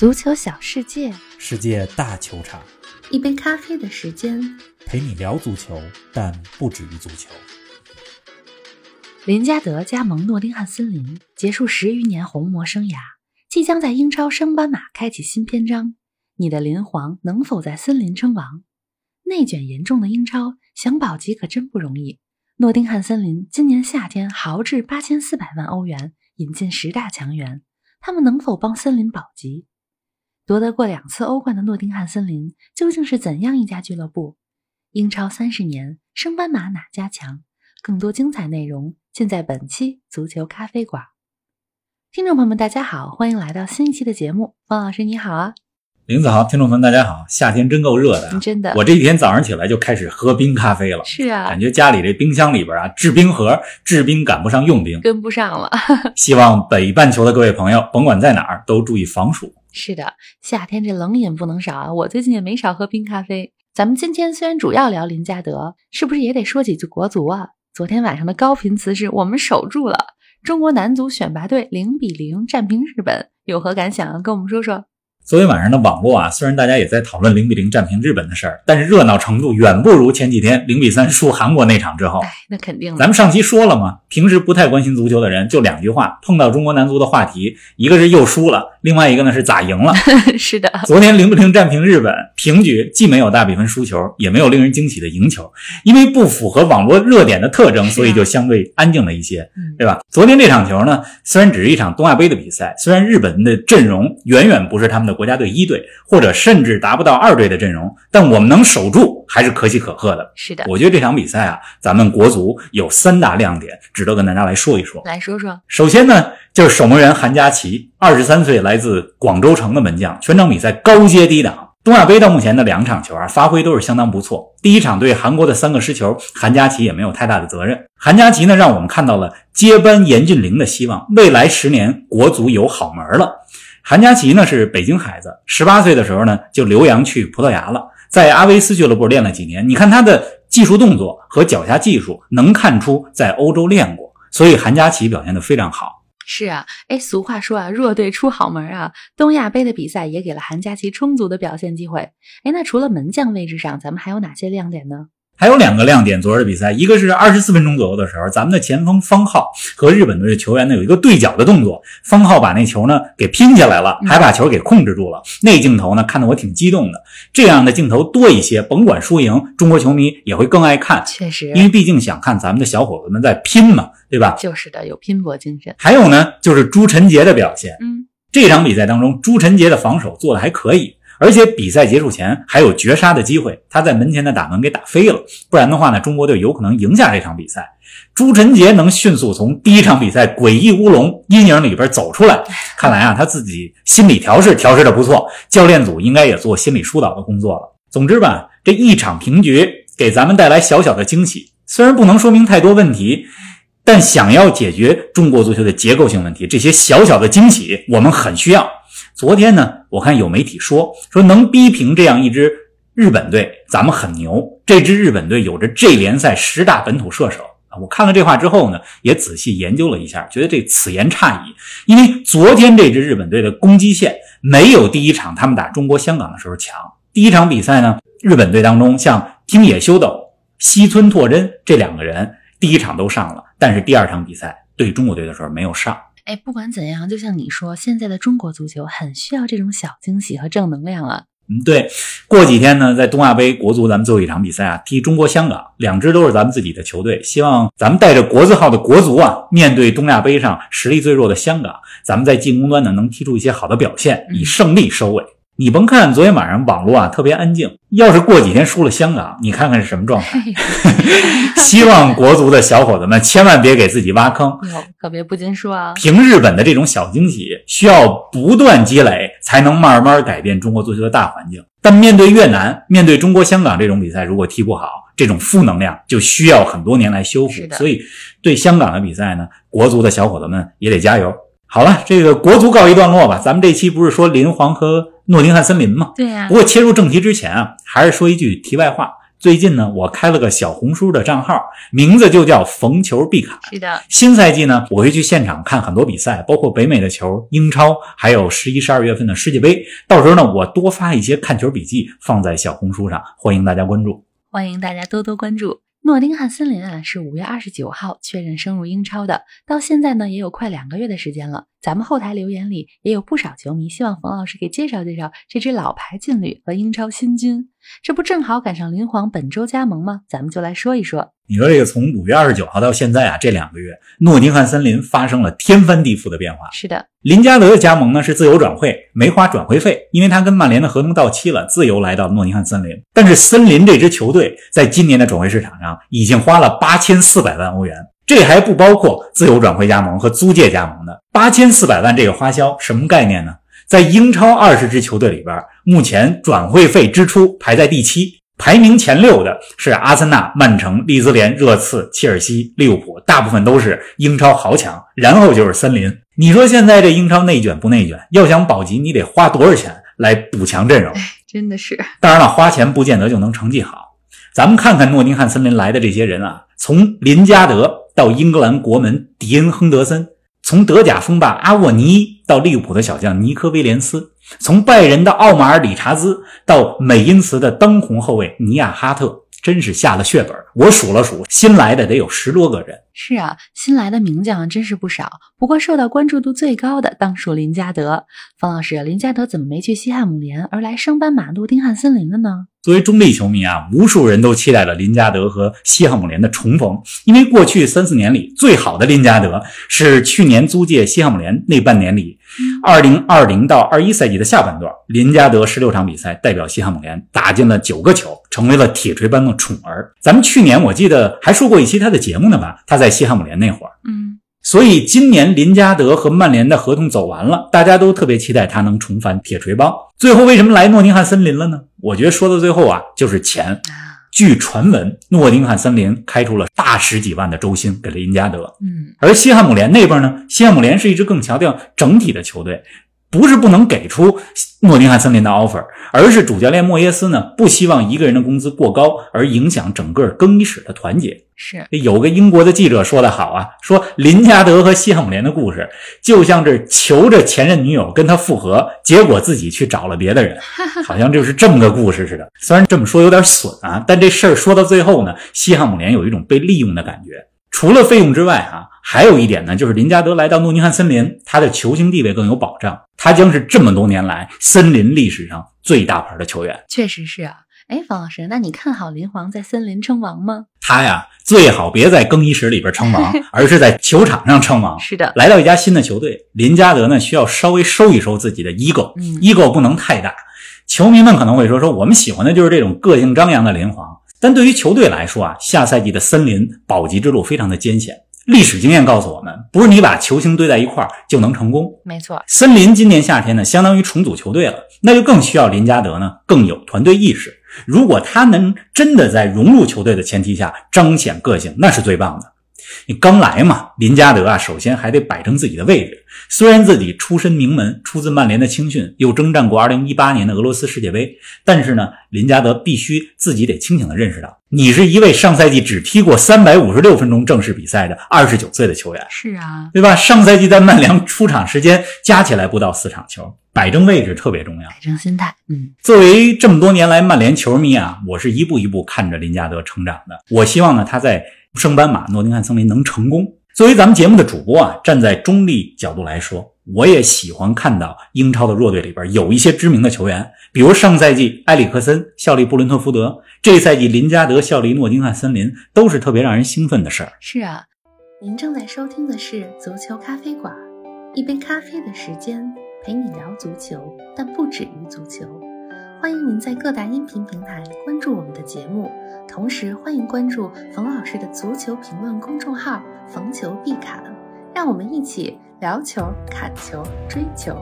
足球小世界，世界大球场，一杯咖啡的时间，陪你聊足球，但不止于足球。林加德加盟诺丁汉森林，结束十余年红魔生涯，即将在英超升班马开启新篇章。你的林皇能否在森林称王？内卷严重的英超，想保级可真不容易。诺丁汉森林今年夏天豪掷八千四百万欧元引进十大强援，他们能否帮森林保级？夺得过两次欧冠的诺丁汉森林究竟是怎样一家俱乐部？英超三十年，升班马哪家强？更多精彩内容尽在本期足球咖啡馆。听众朋友们，大家好，欢迎来到新一期的节目。方老师你好啊，林子豪，听众朋友们大家好，夏天真够热的啊，真的，我这一天早上起来就开始喝冰咖啡了。是啊，感觉家里这冰箱里边啊，制冰盒制冰赶不上用冰，跟不上了。希望北半球的各位朋友，甭管在哪儿，都注意防暑。是的，夏天这冷饮不能少啊！我最近也没少喝冰咖啡。咱们今天虽然主要聊林加德，是不是也得说几句国足啊？昨天晚上的高频词是我们守住了，中国男足选拔队零比零战平日本，有何感想啊？跟我们说说。昨天晚上的网络啊，虽然大家也在讨论零比零战平日本的事儿，但是热闹程度远不如前几天零比三输韩国那场之后。哎，那肯定。咱们上期说了嘛，平时不太关心足球的人，就两句话，碰到中国男足的话题，一个是又输了，另外一个呢是咋赢了。是的，昨天零比零战平日本，平局既没有大比分输球，也没有令人惊喜的赢球，因为不符合网络热点的特征，所以就相对安静了一些，对吧？昨天这场球呢，虽然只是一场东亚杯的比赛，虽然日本的阵容远远不是他们的。国家队一队，或者甚至达不到二队的阵容，但我们能守住，还是可喜可贺的。是的，我觉得这场比赛啊，咱们国足有三大亮点，值得跟大家来说一说。来说说，首先呢，就是守门员韩佳琪，二十三岁，来自广州城的门将，全场比赛高接低挡。东亚杯到目前的两场球啊，发挥都是相当不错。第一场对韩国的三个失球，韩佳琪也没有太大的责任。韩佳琪呢，让我们看到了接班严俊凌的希望，未来十年国足有好门了。韩佳琪呢是北京孩子，十八岁的时候呢就留洋去葡萄牙了，在阿维斯俱乐部练了几年。你看他的技术动作和脚下技术，能看出在欧洲练过，所以韩佳琪表现得非常好。是啊，哎，俗话说啊，弱队出好门啊。东亚杯的比赛也给了韩佳琪充足的表现机会。哎，那除了门将位置上，咱们还有哪些亮点呢？还有两个亮点，昨儿的比赛，一个是二十四分钟左右的时候，咱们的前锋方浩和日本队的球员呢有一个对角的动作，方浩把那球呢给拼下来了，还把球给控制住了。那镜头呢看得我挺激动的。这样的镜头多一些，甭管输赢，中国球迷也会更爱看。确实，因为毕竟想看咱们的小伙子们在拼嘛，对吧？就是的，有拼搏精神。还有呢，就是朱晨杰的表现。嗯，这场比赛当中，朱晨杰的防守做的还可以。而且比赛结束前还有绝杀的机会，他在门前的打门给打飞了，不然的话呢，中国队有可能赢下这场比赛。朱晨杰能迅速从第一场比赛诡异乌龙阴影里边走出来，看来啊，他自己心理调试调试的不错，教练组应该也做心理疏导的工作了。总之吧，这一场平局给咱们带来小小的惊喜，虽然不能说明太多问题，但想要解决中国足球的结构性问题，这些小小的惊喜我们很需要。昨天呢，我看有媒体说说能逼平这样一支日本队，咱们很牛。这支日本队有着 J 联赛十大本土射手啊！我看了这话之后呢，也仔细研究了一下，觉得这此言差矣。因为昨天这支日本队的攻击线没有第一场他们打中国香港的时候强。第一场比赛呢，日本队当中像听野修斗、西村拓真这两个人第一场都上了，但是第二场比赛对中国队的时候没有上。哎，不管怎样，就像你说，现在的中国足球很需要这种小惊喜和正能量啊。嗯，对。过几天呢，在东亚杯国足咱们最后一场比赛啊，踢中国香港，两支都是咱们自己的球队。希望咱们带着国字号的国足啊，面对东亚杯上实力最弱的香港，咱们在进攻端呢能踢出一些好的表现，以胜利收尾。你甭看昨天晚上网络啊特别安静，要是过几天输了香港，你看看是什么状态？希望国足的小伙子们千万别给自己挖坑，可别不禁说啊！凭日本的这种小惊喜，需要不断积累，才能慢慢改变中国足球的大环境。但面对越南、面对中国香港这种比赛，如果踢不好，这种负能量就需要很多年来修复。所以，对香港的比赛呢，国足的小伙子们也得加油。好了，这个国足告一段落吧。咱们这期不是说林皇和。诺丁汉森林嘛，对呀。不过切入正题之前啊，还是说一句题外话。最近呢，我开了个小红书的账号，名字就叫逢球必侃。是的，新赛季呢，我会去现场看很多比赛，包括北美的球、英超，还有十一、十二月份的世界杯。到时候呢，我多发一些看球笔记放在小红书上，欢迎大家关注。欢迎大家多多关注。诺丁汉森林啊，是五月二十九号确认升入英超的，到现在呢也有快两个月的时间了。咱们后台留言里也有不少球迷希望冯老师给介绍介绍这支老牌劲旅和英超新军，这不正好赶上林皇本周加盟吗？咱们就来说一说。你说这个从五月二十九号到现在啊，这两个月，诺丁汉森林发生了天翻地覆的变化。是的，林加德的加盟呢是自由转会，没花转会费，因为他跟曼联的合同到期了，自由来到诺丁汉森林。但是森林这支球队在今年的转会市场上已经花了八千四百万欧元，这还不包括自由转会加盟和租借加盟的八千四百万这个花销，什么概念呢？在英超二十支球队里边，目前转会费支出排在第七。排名前六的是阿森纳、曼城、利兹联、热刺、切尔西、利物浦，大部分都是英超豪强。然后就是森林。你说现在这英超内卷不内卷？要想保级，你得花多少钱来补强阵容？真的是。当然了，花钱不见得就能成绩好。咱们看看诺丁汉森林来的这些人啊，从林加德到英格兰国门迪恩·亨德森，从德甲锋霸阿沃尼到利物浦的小将尼科·威廉斯。从拜仁的奥马尔·理查兹到美因茨的当红后卫尼亚哈特，真是下了血本。我数了数，新来的得有十多个人。是啊，新来的名将真是不少。不过受到关注度最高的当属林加德。方老师，林加德怎么没去西汉姆联，而来升班马诺丁汉森林了呢？作为中立球迷啊，无数人都期待了林加德和西汉姆联的重逢，因为过去三四年里最好的林加德是去年租借西汉姆联那半年里，二零二零到二一赛季的下半段，林加德十六场比赛代表西汉姆联打进了九个球，成为了铁锤般的宠儿。咱们去年我记得还说过一期他的节目呢吧？他在西汉姆联那会儿，嗯，所以今年林加德和曼联的合同走完了，大家都特别期待他能重返铁锤帮。最后为什么来诺丁汉森林了呢？我觉得说到最后啊，就是钱。据传闻，诺丁汉森林开出了大十几万的周薪给了林加德。嗯，而西汉姆联那边呢，西汉姆联是一支更强调整体的球队。不是不能给出诺丁汉森林的 offer，而是主教练莫耶斯呢不希望一个人的工资过高而影响整个更衣室的团结。是有个英国的记者说的好啊，说林加德和西汉姆联的故事就像是求着前任女友跟他复合，结果自己去找了别的人，好像就是这么个故事似的。虽然这么说有点损啊，但这事儿说到最后呢，西汉姆联有一种被利用的感觉。除了费用之外，啊，还有一点呢，就是林加德来到诺丁汉森林，他的球星地位更有保障，他将是这么多年来森林历史上最大牌的球员。确实是啊，哎，方老师，那你看好林皇在森林称王吗？他呀，最好别在更衣室里边称王，而是在球场上称王。是的，来到一家新的球队，林加德呢需要稍微收一收自己的 ego，ego 不能太大。球迷们可能会说，说我们喜欢的就是这种个性张扬的林皇。但对于球队来说啊，下赛季的森林保级之路非常的艰险。历史经验告诉我们，不是你把球星堆在一块儿就能成功。没错，森林今年夏天呢，相当于重组球队了，那就更需要林加德呢更有团队意识。如果他能真的在融入球队的前提下彰显个性，那是最棒的。你刚来嘛，林加德啊，首先还得摆正自己的位置。虽然自己出身名门，出自曼联的青训，又征战过2018年的俄罗斯世界杯，但是呢，林加德必须自己得清醒的认识到，你是一位上赛季只踢过356分钟正式比赛的29岁的球员。是啊，对吧？上赛季在曼联出场时间加起来不到四场球，摆正位置特别重要，摆正心态。嗯，作为这么多年来曼联球迷啊，我是一步一步看着林加德成长的。我希望呢，他在。升班马诺丁汉森林能成功？作为咱们节目的主播啊，站在中立角度来说，我也喜欢看到英超的弱队里边有一些知名的球员，比如上赛季埃里克森效力布伦特福德，这赛季林加德效力诺丁汉森林，都是特别让人兴奋的事儿。是啊，您正在收听的是足球咖啡馆，一杯咖啡的时间陪你聊足球，但不止于足球。欢迎您在各大音频平台关注我们的节目。同时，欢迎关注冯老师的足球评论公众号“冯球必侃”，让我们一起聊球、砍球、追球。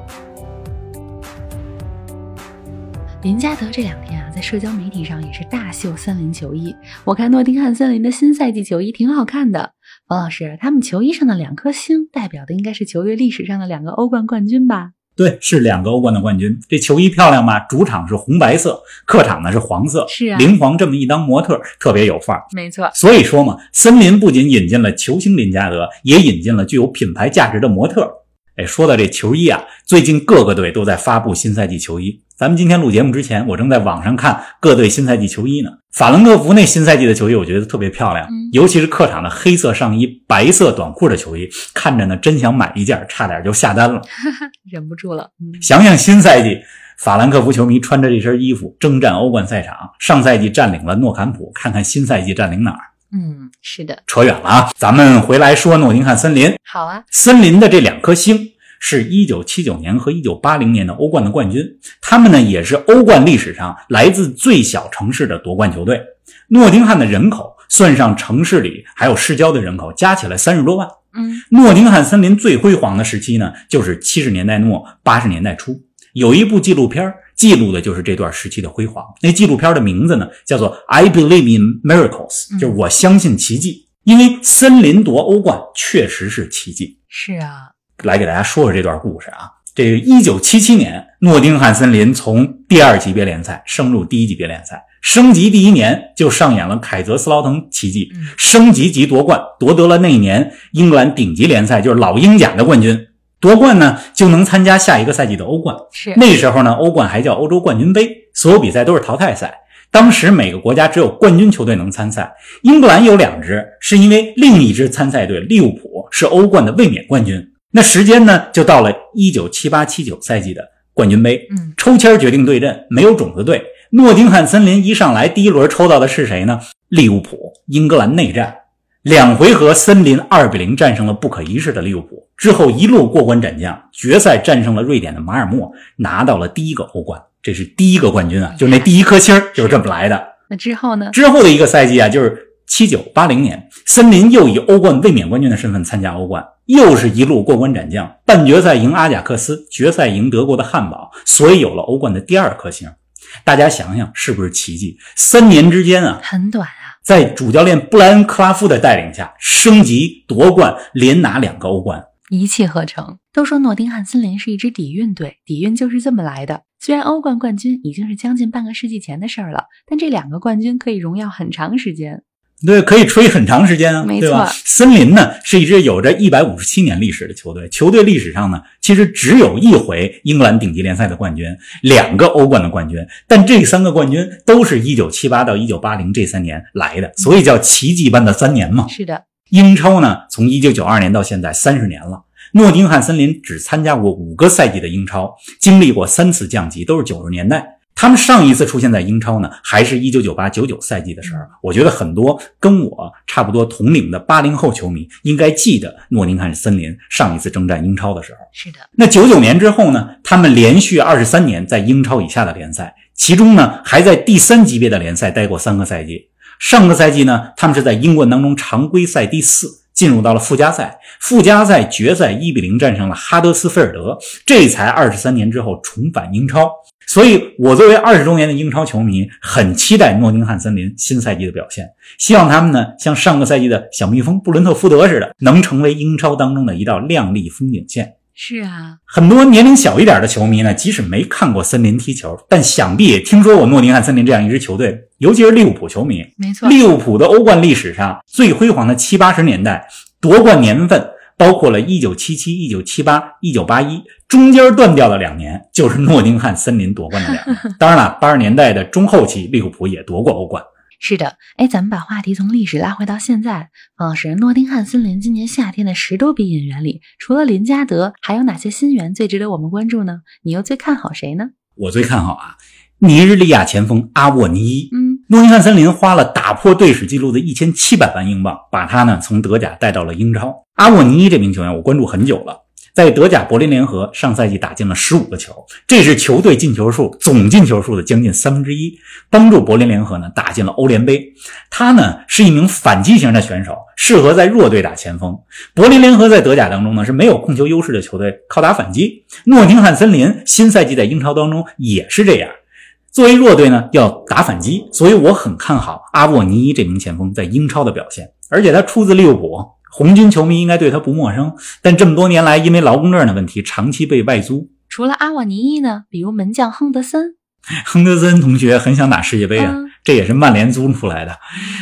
林加德这两天啊，在社交媒体上也是大秀森林球衣。我看诺丁汉森林的新赛季球衣挺好看的。冯老师，他们球衣上的两颗星，代表的应该是球队历史上的两个欧冠冠军吧？对，是两个欧冠的冠军。这球衣漂亮吧？主场是红白色，客场呢是黄色。是啊，林皇这么一当模特，特别有范儿。没错。所以说嘛，森林不仅引进了球星林加德，也引进了具有品牌价值的模特。哎，说到这球衣啊，最近各个队都在发布新赛季球衣。咱们今天录节目之前，我正在网上看各队新赛季球衣呢。法兰克福那新赛季的球衣，我觉得特别漂亮，尤其是客场的黑色上衣、白色短裤的球衣，看着呢真想买一件，差点就下单了，忍不住了。想想新赛季，法兰克福球迷穿着这身衣服征战欧冠赛场，上赛季占领了诺坎普，看看新赛季占领哪儿？嗯，是的，扯远了啊，咱们回来说诺丁汉森林。好啊，森林的这两颗星。是一九七九年和一九八零年的欧冠的冠军，他们呢也是欧冠历史上来自最小城市的夺冠球队。诺丁汉的人口算上城市里还有市郊的人口，加起来三十多万。嗯，诺丁汉森林最辉煌的时期呢，就是七十年代末八十年代初。有一部纪录片记录的就是这段时期的辉煌。那纪录片的名字呢叫做《I Believe in Miracles》，就是我相信奇迹。因为森林夺欧冠确实是奇迹。是啊。来给大家说说这段故事啊。这个一九七七年，诺丁汉森林从第二级别联赛升入第一级别联赛，升级第一年就上演了凯泽斯劳滕奇迹，升级及夺冠，夺得了那一年英格兰顶级联赛就是老英甲的冠军。夺冠呢，就能参加下一个赛季的欧冠。是那时候呢，欧冠还叫欧洲冠军杯，所有比赛都是淘汰赛。当时每个国家只有冠军球队能参赛，英格兰有两支，是因为另一支参赛队利物浦是欧冠的卫冕冠军。那时间呢，就到了一九七八七九赛季的冠军杯。嗯，抽签决定对阵，没有种子队。诺丁汉森林一上来，第一轮抽到的是谁呢？利物浦。英格兰内战，两回合，森林二比零战胜了不可一世的利物浦。之后一路过关斩将，决赛战胜了瑞典的马尔默，拿到了第一个欧冠。这是第一个冠军啊，就那第一颗星就是这么来的。那之后呢？之后的一个赛季啊，就是七九八零年，森林又以欧冠卫冕冠军的身份参加欧冠。又是一路过关斩将，半决赛赢阿贾克斯，决赛赢德国的汉堡，所以有了欧冠的第二颗星。大家想想，是不是奇迹？三年之间啊，很短啊，在主教练布莱恩·克拉夫的带领下，升级夺冠，连拿两个欧冠，一气呵成。都说诺丁汉森林是一支底蕴队，底蕴就是这么来的。虽然欧冠冠军已经是将近半个世纪前的事儿了，但这两个冠军可以荣耀很长时间。对，可以吹很长时间啊，对吧。森林呢是一支有着一百五十七年历史的球队，球队历史上呢其实只有一回英格兰顶级联赛的冠军，两个欧冠的冠军，但这三个冠军都是一九七八到一九八零这三年来的，所以叫奇迹般的三年嘛。是的，英超呢从一九九二年到现在三十年了，诺丁汉森林只参加过五个赛季的英超，经历过三次降级，都是九十年代。他们上一次出现在英超呢，还是一九九八九九赛季的时候。我觉得很多跟我差不多同龄的八零后球迷应该记得诺丁汉森林上一次征战英超的时候。是的，那九九年之后呢，他们连续二十三年在英超以下的联赛，其中呢还在第三级别的联赛待过三个赛季。上个赛季呢，他们是在英冠当中常规赛第四，进入到了附加赛，附加赛决赛一比零战胜了哈德斯菲尔德，这才二十三年之后重返英超。所以，我作为二十周年的英超球迷，很期待诺丁汉森林新赛季的表现。希望他们呢，像上个赛季的小蜜蜂布伦特福德似的，能成为英超当中的一道亮丽风景线。是啊，很多年龄小一点的球迷呢，即使没看过森林踢球，但想必也听说过诺丁汉森林这样一支球队，尤其是利物浦球迷。没错，利物浦的欧冠历史上最辉煌的七八十年代夺冠年份。包括了1977、1978、1981，中间断掉了两年就是诺丁汉森林夺冠的两年。当然了，八十年代的中后期，利物浦也夺过欧冠。是的，哎，咱们把话题从历史拉回到现在，方老师，诺丁汉森林今年夏天的十多笔引援里，除了林加德，还有哪些新援最值得我们关注呢？你又最看好谁呢？我最看好啊，尼日利亚前锋阿沃尼伊。嗯。诺丁汉森林花了打破队史纪录的一千七百万英镑，把他呢从德甲带到了英超。阿沃尼伊这名球员，我关注很久了，在德甲柏林联合上赛季打进了十五个球，这是球队进球数总进球数的将近三分之一，帮助柏林联合呢打进了欧联杯。他呢是一名反击型的选手，适合在弱队打前锋。柏林联合在德甲当中呢是没有控球优势的球队，靠打反击。诺丁汉森林新赛季在英超当中也是这样。作为弱队呢，要打反击，所以我很看好阿沃尼伊这名前锋在英超的表现。而且他出自利物浦，红军球迷应该对他不陌生。但这么多年来，因为劳工证的问题，长期被外租，除了阿沃尼伊呢，比如门将亨德森，亨德森同学很想打世界杯啊，嗯这也是曼联租出来的。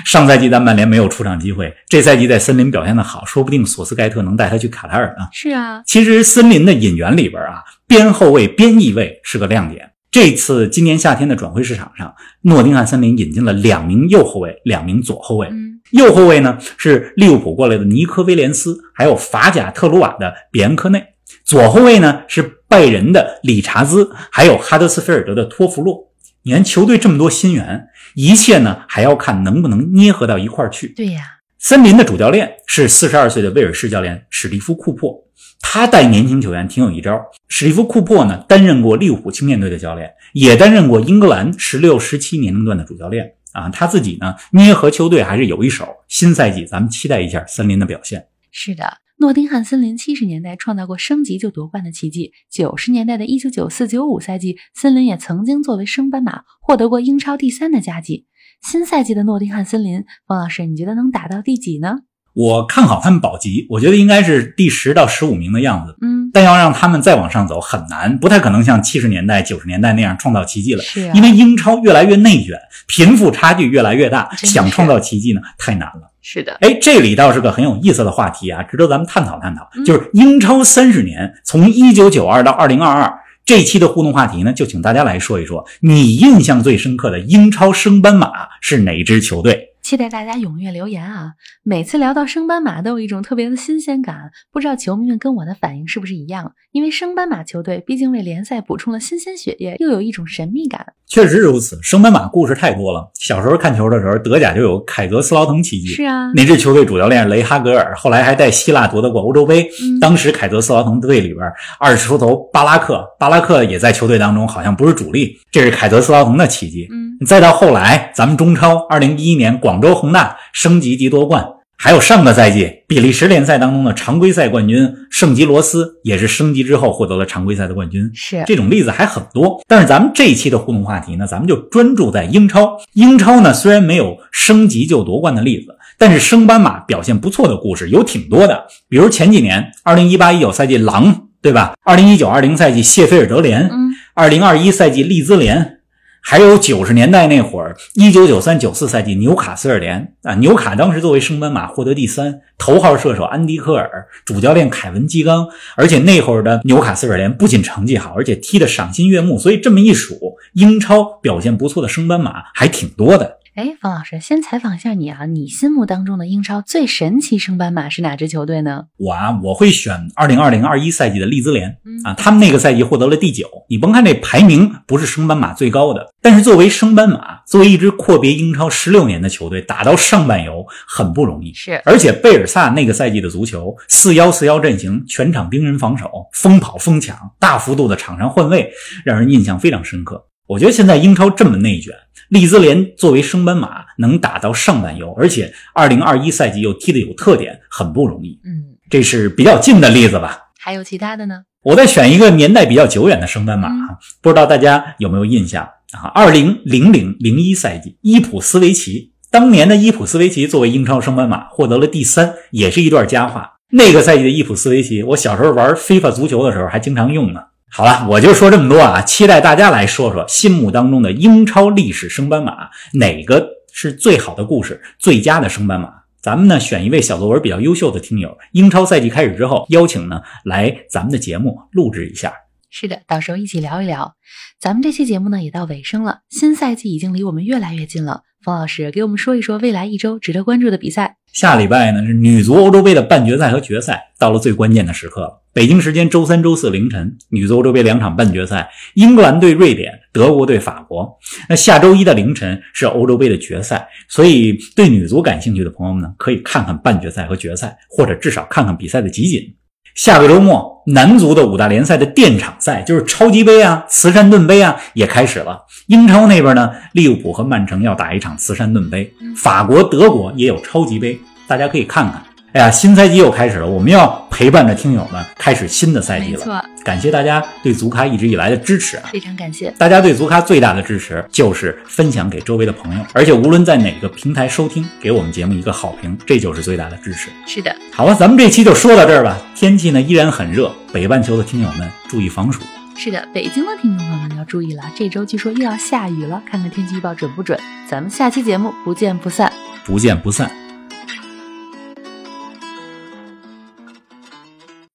上赛季在曼联没有出场机会，这赛季在森林表现的好，说不定索斯盖特能带他去卡塔尔呢。是啊，其实森林的引援里边啊，边后卫、边翼卫是个亮点。这次今年夏天的转会市场上，诺丁汉森林引进了两名右后卫，两名左后卫。嗯，右后卫呢是利物浦过来的尼科威廉斯，还有法甲特鲁瓦的比恩科内；左后卫呢是拜仁的理查兹，还有哈德斯菲尔德的托弗洛。你看球队这么多新援，一切呢还要看能不能捏合到一块儿去。对呀，森林的主教练是四十二岁的威尔士教练史蒂夫·库珀，他带年轻球员挺有一招。史蒂夫·库珀呢，担任过利物浦青年队的教练，也担任过英格兰十六、十七年龄段的主教练啊。他自己呢，捏合球队还是有一手。新赛季咱们期待一下森林的表现。是的。诺丁汉森林七十年代创造过升级就夺冠的奇迹，九十年代的一九九四九五赛季，森林也曾经作为升班马获得过英超第三的佳绩。新赛季的诺丁汉森林，方老师，你觉得能打到第几呢？我看好他们保级，我觉得应该是第十到十五名的样子。嗯，但要让他们再往上走很难，不太可能像七十年代、九十年代那样创造奇迹了。是啊，因为英超越来越内卷，贫富差距越来越大，想创造奇迹呢太难了。是的，哎，这里倒是个很有意思的话题啊，值得咱们探讨探讨。嗯就是英超三十年，从一九九二到二零二二，这期的互动话题呢，就请大家来说一说，你印象最深刻的英超升班马是哪支球队？期待大家踊跃留言啊！每次聊到升班马，都有一种特别的新鲜感，不知道球迷们跟我的反应是不是一样？因为升班马球队毕竟为联赛补充了新鲜血液，又有一种神秘感。确实如此，升班马故事太多了。小时候看球的时候，德甲就有凯泽斯劳滕奇迹。是啊，那支球队主教练雷哈格尔，后来还带希腊夺得过欧洲杯。嗯当时凯泽斯劳滕队里边二十出头巴拉克，巴拉克也在球队当中好像不是主力，这是凯泽斯劳滕的奇迹。嗯，再到后来，咱们中超二零一一年广州恒大升级及夺冠，还有上个赛季比利时联赛当中的常规赛冠军圣吉罗斯也是升级之后获得了常规赛的冠军。是这种例子还很多，但是咱们这一期的互动话题呢，咱们就专注在英超。英超呢，虽然没有升级就夺冠的例子，但是升班马表现不错的故事有挺多的。比如前几年，二零一八一九赛季狼，对吧？二零一九二零赛季谢菲尔德联，嗯，二零二一赛季利兹联。还有九十年代那会儿，一九九三九四赛季纽卡斯尔联啊，纽卡当时作为升班马获得第三，头号射手安迪科尔，主教练凯文基冈，而且那会儿的纽卡斯尔联不仅成绩好，而且踢得赏心悦目，所以这么一数，英超表现不错的升班马还挺多的。哎，方老师，先采访一下你啊，你心目当中的英超最神奇升班马是哪支球队呢？我啊，我会选二零二零二一赛季的利兹联嗯啊，他们那个赛季获得了第九。你甭看这排名不是升班马最高的，但是作为升班马，作为一支阔别英超十六年的球队，打到上半游很不容易。是而且贝尔萨那个赛季的足球，四幺四幺阵型，全场盯人防守，疯跑疯抢，大幅度的场上换位，让人印象非常深刻。我觉得现在英超这么内卷，利兹联作为升班马能打到上半游，而且二零二一赛季又踢得有特点，很不容易。嗯，这是比较近的例子吧。还有其他的呢？我再选一个年代比较久远的升班马啊，不知道大家有没有印象啊？二零零零零一赛季，伊普斯维奇，当年的伊普斯维奇作为英超升班马获得了第三，也是一段佳话。那个赛季的伊普斯维奇，我小时候玩非法足球的时候还经常用呢。好了，我就说这么多啊，期待大家来说说心目当中的英超历史升班马，哪个是最好的故事，最佳的升班马？咱们呢选一位小作文比较优秀的听友，英超赛季开始之后，邀请呢来咱们的节目录制一下。是的，到时候一起聊一聊。咱们这期节目呢也到尾声了，新赛季已经离我们越来越近了。方老师给我们说一说未来一周值得关注的比赛。下礼拜呢是女足欧洲杯的半决赛和决赛，到了最关键的时刻了。北京时间周三、周四凌晨，女足欧洲杯两场半决赛，英格兰对瑞典，德国对法国。那下周一的凌晨是欧洲杯的决赛，所以对女足感兴趣的朋友们呢，可以看看半决赛和决赛，或者至少看看比赛的集锦。下个周末，男足的五大联赛的垫场赛，就是超级杯啊、慈善盾杯啊，也开始了。英超那边呢，利物浦和曼城要打一场慈善盾杯，法国、德国也有超级杯，大家可以看看。哎呀，新赛季又开始了，我们要陪伴着听友们开始新的赛季了。没错，感谢大家对足咖一直以来的支持啊！非常感谢。大家对足咖最大的支持就是分享给周围的朋友，而且无论在哪个平台收听，给我们节目一个好评，这就是最大的支持。是的，好了，咱们这期就说到这儿吧。天气呢依然很热，北半球的听友们注意防暑。是的，北京的听众朋友们要注意了，这周据说又要下雨了，看看天气预报准不准。咱们下期节目不见不散。不见不散。